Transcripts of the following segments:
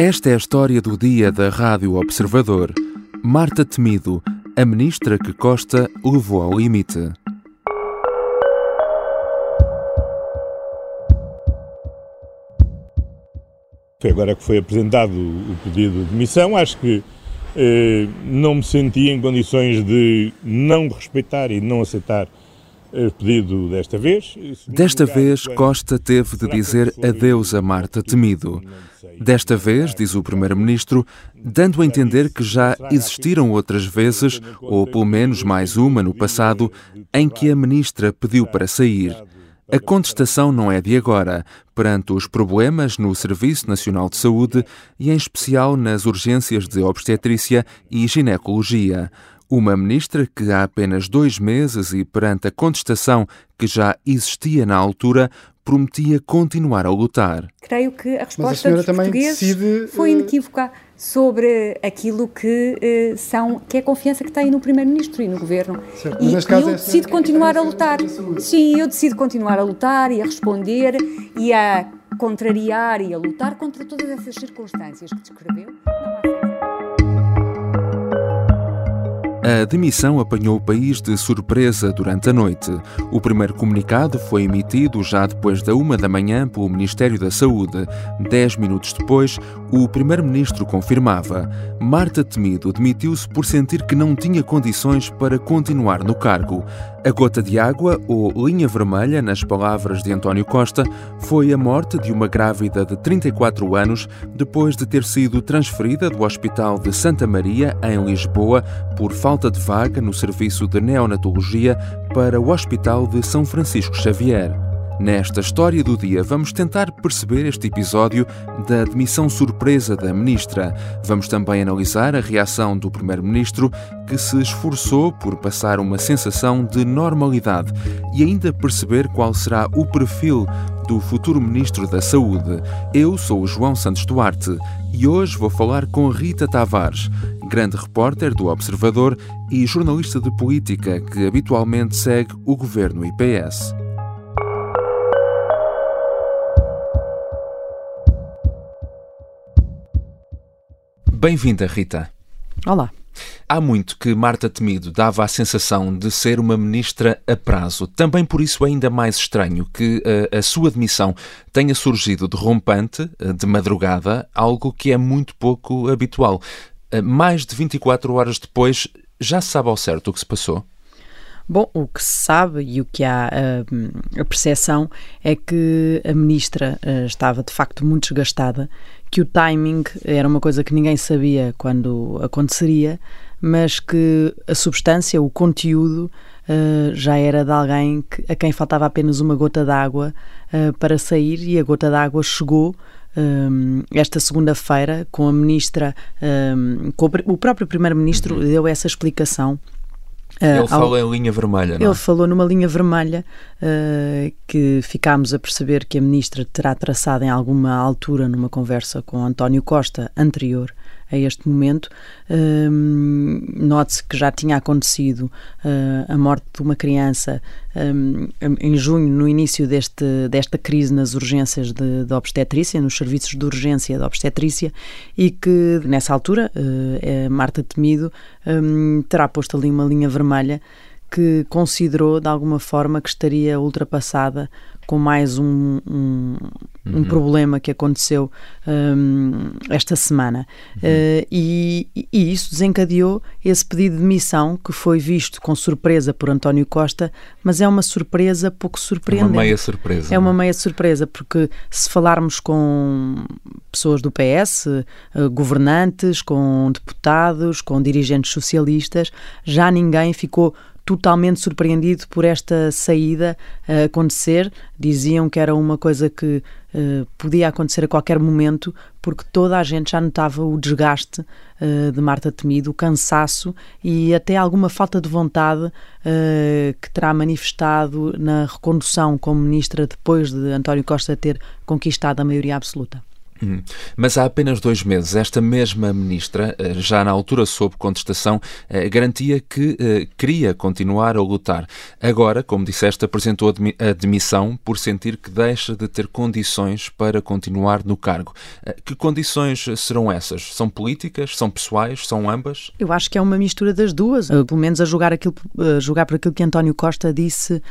Esta é a história do dia da Rádio Observador. Marta Temido, a ministra que Costa levou ao limite. Agora que foi apresentado o pedido de demissão, acho que eh, não me senti em condições de não respeitar e não aceitar pedido desta vez. Desta vez, Costa teve de dizer adeus a Marta Temido. Desta vez, diz o Primeiro-Ministro, dando a entender que já existiram outras vezes, ou pelo menos mais uma no passado, em que a Ministra pediu para sair. A contestação não é de agora, perante os problemas no Serviço Nacional de Saúde e, em especial, nas urgências de obstetrícia e ginecologia. Uma ministra que há apenas dois meses e perante a contestação que já existia na altura, prometia continuar a lutar. Creio que a resposta a dos portugueses decide, foi eh, inequívoca sobre aquilo que uh, são que é a confiança que têm no primeiro-ministro e no governo. Certo, e, e eu é decido continuar a lutar. Sim, eu decido continuar a lutar e a responder e a contrariar e a lutar contra todas essas circunstâncias que descreveu. A demissão apanhou o país de surpresa durante a noite. O primeiro comunicado foi emitido já depois da uma da manhã pelo Ministério da Saúde. Dez minutos depois, o primeiro-ministro confirmava. Marta Temido demitiu-se por sentir que não tinha condições para continuar no cargo. A gota de água, ou linha vermelha, nas palavras de António Costa, foi a morte de uma grávida de 34 anos depois de ter sido transferida do Hospital de Santa Maria, em Lisboa, por falta de vaga no serviço de neonatologia para o Hospital de São Francisco Xavier. Nesta história do dia, vamos tentar perceber este episódio da demissão surpresa da ministra. Vamos também analisar a reação do primeiro-ministro, que se esforçou por passar uma sensação de normalidade e ainda perceber qual será o perfil do futuro ministro da Saúde. Eu sou o João Santos Duarte e hoje vou falar com Rita Tavares, grande repórter do Observador e jornalista de política que habitualmente segue o governo IPS. Bem-vinda, Rita. Olá. Há muito que Marta Temido dava a sensação de ser uma ministra a prazo. Também por isso é ainda mais estranho que uh, a sua demissão tenha surgido de rompante, uh, de madrugada, algo que é muito pouco habitual. Uh, mais de 24 horas depois, já se sabe ao certo o que se passou? Bom, o que se sabe e o que há a percepção é que a ministra estava de facto muito desgastada que o timing era uma coisa que ninguém sabia quando aconteceria, mas que a substância, o conteúdo, já era de alguém a quem faltava apenas uma gota d'água para sair e a gota d'água chegou um, esta segunda-feira com a ministra, um, com o próprio primeiro-ministro uhum. deu essa explicação ele uh, falou em linha vermelha, não Ele é? falou numa linha vermelha uh, que ficámos a perceber que a ministra terá traçado em alguma altura numa conversa com António Costa anterior a este momento. Um, Note-se que já tinha acontecido uh, a morte de uma criança um, em junho, no início deste, desta crise nas urgências de, de, obstetrícia, nos serviços de urgência de obstetrícia, e que nessa altura uh, Marta Temido um, terá posto ali uma linha vermelha que considerou de alguma forma que estaria ultrapassada com mais um, um, um uhum. problema que aconteceu um, esta semana. Uhum. Uh, e, e, isso desencadeou esse pedido de demissão que foi visto com surpresa por António Costa, mas é uma surpresa pouco surpreendente. É uma meia surpresa. É uma é? meia surpresa, porque se falarmos com pessoas do PS, uh, eh, governantes, com deputados, com dirigentes socialistas, já ninguém ficou totalmente surpreendido por esta saída uh, acontecer. Diziam que era uma coisa que uh, podia acontecer a qualquer momento, porque toda a gente já notava o desgaste uh, de Marta Temido, o cansaço e até alguma falta de vontade que terá manifestado na recondução como ministra depois de António Costa ter conquistado a maioria absoluta. Hum. Mas há apenas dois meses, esta mesma ministra, eh, já na altura sob contestação, eh, garantia que eh, queria continuar a lutar. Agora, como disseste, apresentou a demissão por sentir que deixa de ter condições para continuar no cargo. Que condições serão essas? São políticas? São pessoais? São ambas? Eu acho que é uma mistura das duas, pelo menos a julgar, aquilo, a julgar por aquilo que António Costa disse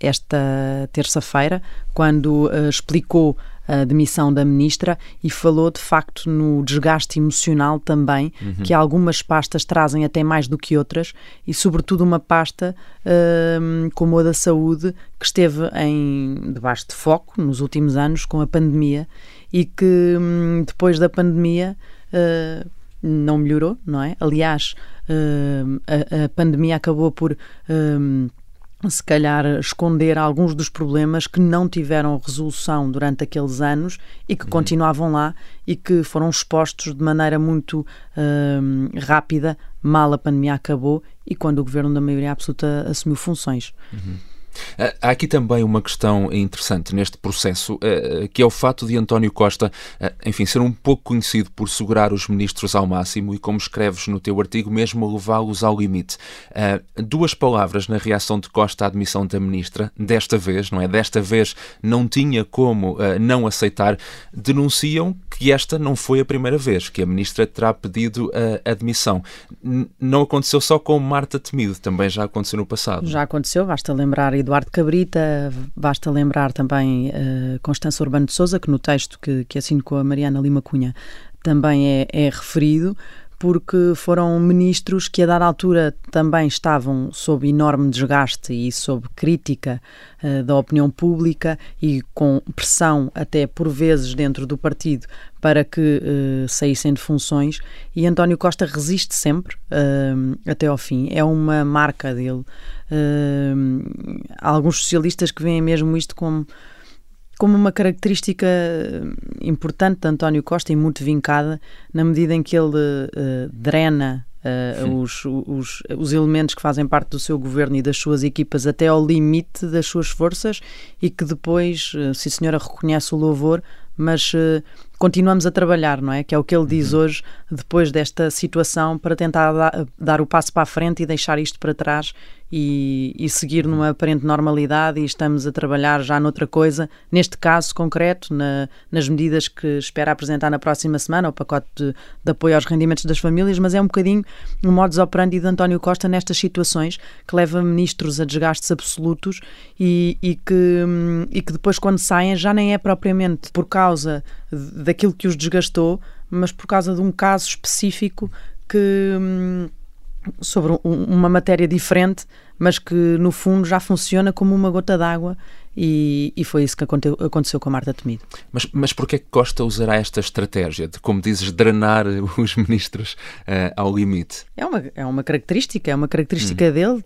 esta terça-feira, quando explicou a demissão da ministra e falou de facto no desgaste emocional também, uhum. que algumas pastas trazem até mais do que outras e, sobretudo, uma pasta uh, como a da saúde que esteve em debaixo de foco nos últimos anos com a pandemia e que um, depois da pandemia uh, não melhorou, não é? Aliás, uh, a, a, pandemia acabou por se calhar esconder alguns dos problemas que não tiveram resolução durante aqueles anos e que uhum. continuavam lá e que foram expostos de maneira muito uh, rápida, mal a pandemia acabou e quando o governo da maioria absoluta assumiu funções. Uhum. Há aqui também uma questão interessante neste processo, eh, que é o fato de António Costa, eh, enfim, ser um pouco conhecido por segurar os ministros ao máximo e, como escreves no teu artigo, mesmo levá-los ao limite. Duas palavras na reação de Costa à admissão da ministra, desta vez, não é? Desta vez não tinha como não aceitar, denunciam que esta não foi a primeira vez que a ministra terá pedido a admissão. Não aconteceu só com Marta Temido, também já aconteceu no passado. Já aconteceu, basta lembrar Eduardo Cabrita, basta lembrar também uh, Constança Urbano de Souza, que no texto que, que assino com a Mariana Lima Cunha também é, é referido, porque foram ministros que a dada altura também estavam sob enorme desgaste e sob crítica uh, da opinião pública e com pressão até por vezes dentro do partido para que uh, saíssem de funções e António Costa resiste sempre uh, até ao fim. É uma marca dele. há alguns socialistas que veem mesmo isto como como uma característica eh, importante de António Costa e muito vincada, na medida em que ele uh, drena Uh, os, os, os, elementos que fazem parte do seu governo e das suas equipas até ao limite das suas forças e que depois, uh, se a senhora reconhece o louvor, mas uh, continuamos a trabalhar, não é? Que é o que ele diz uhum. hoje, depois desta situação, para tentar dar, dar o passo para a frente e deixar isto para trás e, e, seguir numa aparente normalidade e estamos a trabalhar já noutra coisa, neste caso concreto, na, nas medidas que espera apresentar na próxima semana, o pacote de, de, apoio aos rendimentos das famílias, mas é um bocadinho o um modus operandi de António Costa nestas situações que leva ministros a desgastes absolutos e, e, que, e que depois quando saem já nem é propriamente por causa daquilo que os desgastou, mas por causa de um caso específico que hum, sobre um, uma matéria diferente, mas que no fundo já funciona como uma gota d'água e, e, foi isso que aconteceu com a Marta Temido. Mas, mas porquê que Costa usará esta estratégia de, como dizes, drenar os ministros uh, ao limite? É uma, é uma característica, é uma característica hum. dele.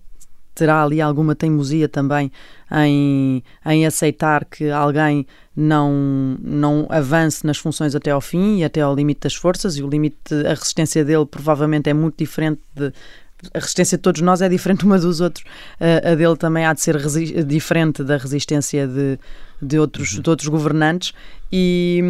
Terá ali alguma teimosia também em, em aceitar que alguém não, não avance nas funções até ao fim e até ao limite das forças, e o limite, a resistência dele provavelmente é muito diferente de. A resistência de todos nós é diferente uma dos outros. A, a dele também há de ser diferente da resistência de, de, outros, uhum. de outros governantes, e,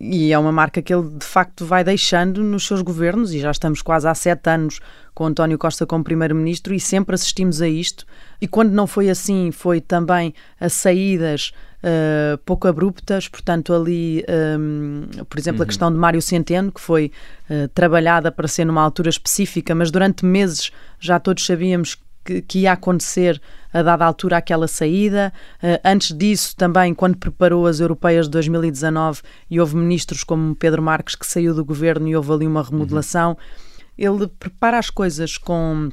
e é uma marca que ele de facto vai deixando nos seus governos, e já estamos quase há sete anos com António Costa como Primeiro-Ministro, e sempre assistimos a isto. E quando não foi assim, foi também a saídas uh, pouco abruptas, portanto, ali, um, por exemplo, uhum. a questão de Mário Centeno, que foi uh, trabalhada para ser numa altura específica, mas durante meses já todos sabíamos que, que ia acontecer a dada altura aquela saída. Uh, antes disso, também, quando preparou as europeias de 2019, e houve ministros como Pedro Marques que saiu do governo e houve ali uma remodelação. Uhum. Ele prepara as coisas com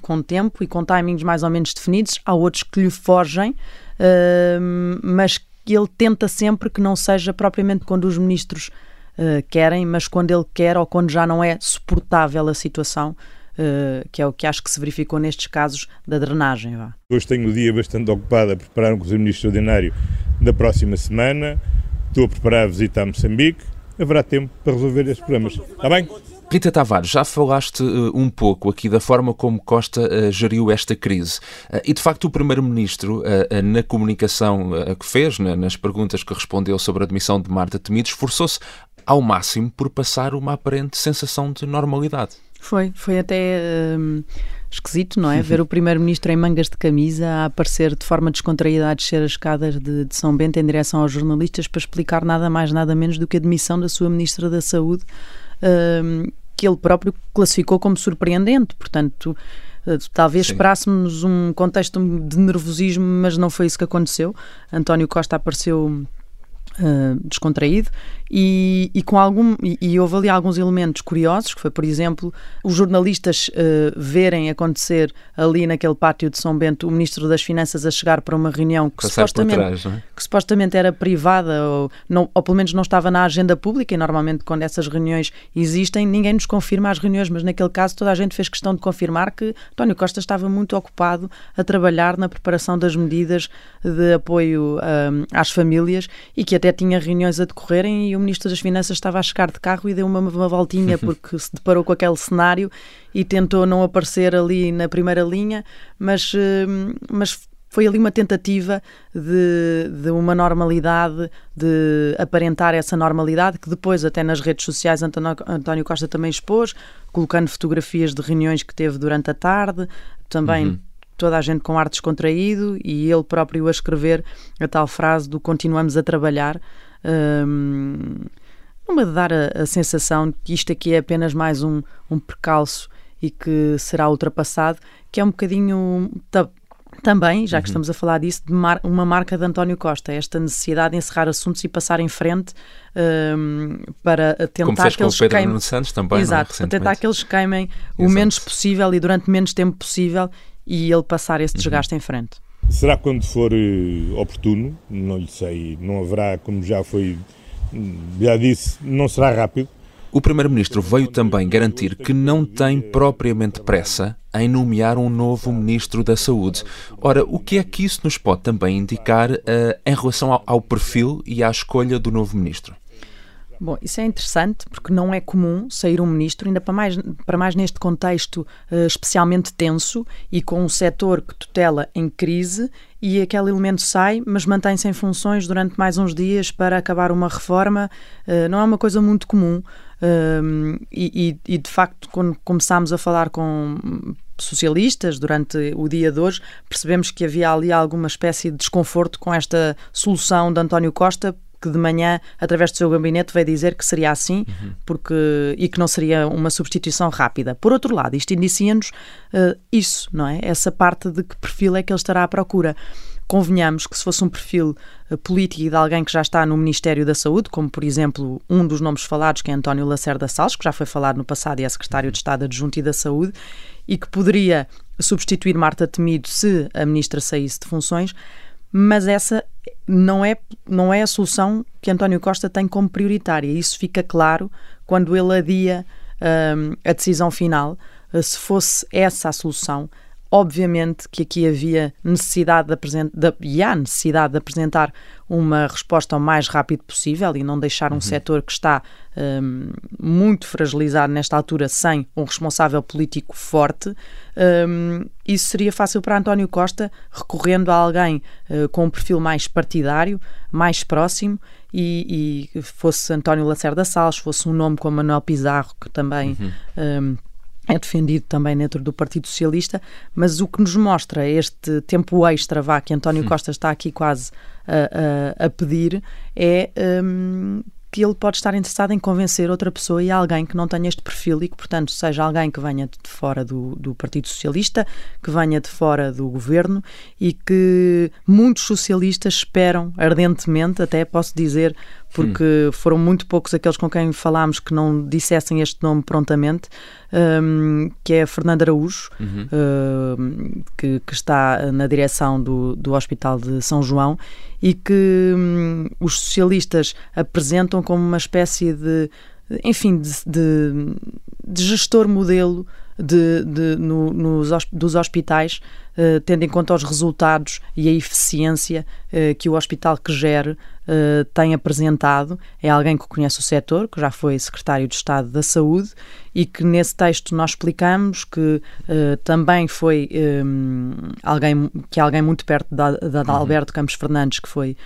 com tempo e com timings mais ou menos definidos, há outros que lhe mas ele tenta sempre que não seja propriamente quando os ministros uh, querem, mas quando ele quer ou quando já não é suportável a situação. Uh, que é o que acho que se verificou nestes casos da drenagem. Vá. Hoje tenho o dia bastante ocupado a preparar um Conselho Ministro Ordinário da próxima semana. Estou a preparar a visita a Moçambique. Haverá tempo para resolver estes problemas. Está bem? Rita Tavares, já falaste uh, um pouco aqui da forma como Costa uh, geriu esta crise. Uh, e de facto, o Primeiro-Ministro, na comunicação que fez, nas perguntas que respondeu sobre a admissão de Marta Temido, esforçou-se ao máximo por passar uma aparente sensação de normalidade. Foi, foi até hum, esquisito, não é? Ver o Primeiro-Ministro em mangas de camisa a aparecer de forma descontraída a descer as escadas de, de, São Bento em direção aos jornalistas para explicar nada mais, nada menos do que a demissão da sua Ministra da Saúde. Hum, que ele próprio classificou como surpreendente. Portanto, eh, talvez Sim. esperássemos um contexto de nervosismo, mas não foi isso que aconteceu. António Costa apareceu Uh, descontraído e, e com algum e, e, houve ali alguns elementos curiosos que foi por exemplo os jornalistas uh, verem acontecer ali naquele pátio de São Bento o ministro das Finanças a chegar para uma reunião que supostamente trás, é? que supostamente era privada ou, não, ou pelo menos não estava na agenda pública e normalmente quando essas reuniões existem ninguém nos confirma as reuniões mas naquele caso toda a gente fez questão de confirmar que António Costa estava muito ocupado a trabalhar na preparação das medidas de apoio um, ah, às famílias e que até tinha reuniões a decorrerem e o Ministro das Finanças estava a chegar de carro e deu uma, uma voltinha porque se deparou com aquele cenário e tentou não aparecer ali na primeira linha, mas, hum, mas foi ali uma tentativa de, de, uma normalidade, de aparentar essa normalidade, que depois, até nas redes sociais, António, António Costa também expôs, colocando fotografias de reuniões que teve durante a tarde, também. Uhum toda a gente com ar descontraído e ele próprio a escrever a tal frase do continuamos a trabalhar. Um, numa de dar a, a, sensação de que isto aqui é apenas mais um, um percalço e que será ultrapassado, que é um bocadinho também, já que uhum. estamos a falar disso, de mar uma marca de António Costa, esta necessidade de encerrar assuntos e passar em frente um, para tentar Como fez que eles com o Pedro queimem... Santos também, é? Exato, para tentar que eles queimem o menos possível e durante menos tempo possível e ele passar esse uhum. desgaste uhum. em frente. Será quando for uh, oportuno? Não lhe sei. Não haverá, como já foi, já disse, não será rápido. O Primeiro-Ministro veio também garantir que não tem propriamente pressa em nomear um novo Ministro da Saúde. Ora, o que é que isso nos pode também indicar uh, em relação ao, ao perfil e à escolha do novo Ministro? Bom, isso é interessante porque não é comum sair um ministro, ainda para mais, para mais neste contexto uh, especialmente tenso e com um setor que tutela em crise e aquele elemento sai, mas mantém-se em funções durante mais uns dias para acabar uma reforma. Uh, não é uma coisa muito comum uh, e, e, de facto, quando começámos a falar com socialistas durante o dia de hoje, percebemos que havia ali alguma espécie de desconforto com esta solução de António Costa que de manhã, através do seu gabinete, veio dizer que seria assim uhum. porque, e que não seria uma substituição rápida. Por outro lado, isto indicia-nos uh, isso, não é? Essa parte de que perfil é que ele estará à procura convenhamos que se fosse um perfil uh, político e de alguém que já está no Ministério da Saúde, como por exemplo um dos nomes falados, que é António Lacerda Salles, que já foi falado no passado e é secretário de Estado adjunto e da Saúde, e que poderia substituir Marta Temido se a ministra saísse de funções, mas essa não é, não é a solução que António Costa tem como prioritária. Isso fica claro quando ele adia um, a decisão final. Se fosse essa a solução, Obviamente que aqui havia necessidade de apresentar, e há necessidade de apresentar uma resposta o mais rápido possível e não deixar um uhum. setor que está um, muito fragilizado nesta altura sem um responsável político forte. Um, isso seria fácil para António Costa, recorrendo a alguém uh, com um perfil mais partidário, mais próximo e, e fosse António Lacerda Salles, fosse um nome como Manuel Pizarro, que também. Uhum. Um, é defendido também dentro do Partido Socialista, mas o que nos mostra este tempo extra vá, que António hum. Costa está aqui quase a, a, a pedir é um, que ele pode estar interessado em convencer outra pessoa e alguém que não tenha este perfil e que, portanto, seja alguém que venha de fora do, do Partido Socialista, que venha de fora do governo e que muitos socialistas esperam ardentemente, até posso dizer, porque hum. foram muito poucos aqueles com quem falámos que não dissessem este nome prontamente, um, que é Fernando Araújo, uhum. uh, que, que, está na direção do, do Hospital de São João e que um, os socialistas apresentam como uma espécie de, enfim, de, de, de gestor modelo de, de no, nos, dos hospitais, uh, tendo em conta os resultados e a eficiência uh, que o hospital que gere uh, tem apresentado. É alguém que conhece o setor, que já foi secretário de Estado da Saúde e que nesse texto nós explicamos que também foi um, alguém que é alguém muito perto da, da, da uhum. Alberto Campos Fernandes, que foi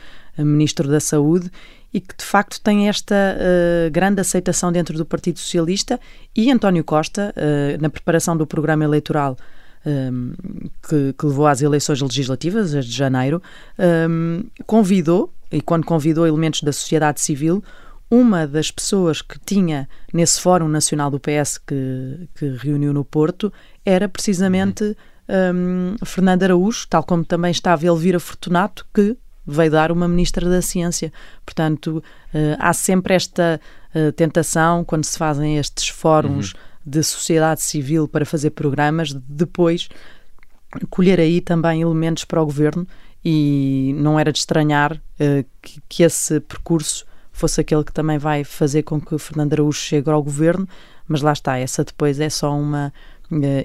ministro da Saúde e que de facto tem esta uh, grande aceitação dentro do Partido Socialista e António Costa, uh, na preparação do programa eleitoral um, ehm, que, que, levou às eleições legislativas, as de janeiro, um, ehm, convidou, e quando convidou elementos da sociedade civil, uma das pessoas que tinha nesse Fórum Nacional do PS que, que reuniu no Porto era precisamente um, ehm, Fernando Araújo, tal como também estava Elvira Fortunato, que veio dar uma ministra da Ciência. Portanto, uh, há sempre esta uh, tentação, quando se fazem estes fóruns uhum. de sociedade civil para fazer programas, de depois colher aí também elementos para o governo e não era de estranhar uh, que, que, esse percurso fosse aquele que também vai fazer com que Fernando Araújo chegue ao governo, mas lá está, essa depois é só uma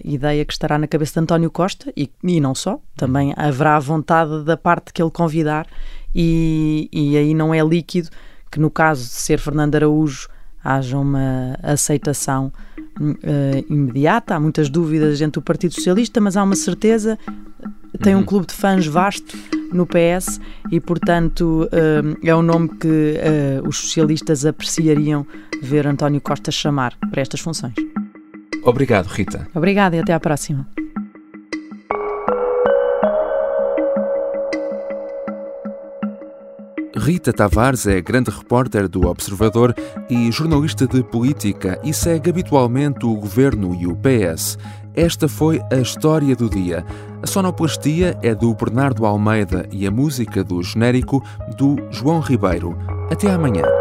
ideia que estará na cabeça de António Costa e, e não só, também haverá vontade da parte que ele convidar e, e aí não é líquido que no caso de ser Fernando Araújo haja uma aceitação uh, imediata. Há muitas dúvidas dentro do Partido Socialista, mas há uma certeza. Tem um uhum. clube de fãs vasto no PS e, portanto, uh, é um nome que uh, os socialistas apreciariam ver António Costa chamar para estas funções. Obrigado, Rita. Obrigada e até à próxima. Rita Tavares é grande repórter do Observador e jornalista de política e segue habitualmente o governo e o PS. Esta foi a história do dia. A sonoplastia é do Bernardo Almeida e a música do genérico do João Ribeiro. Até amanhã.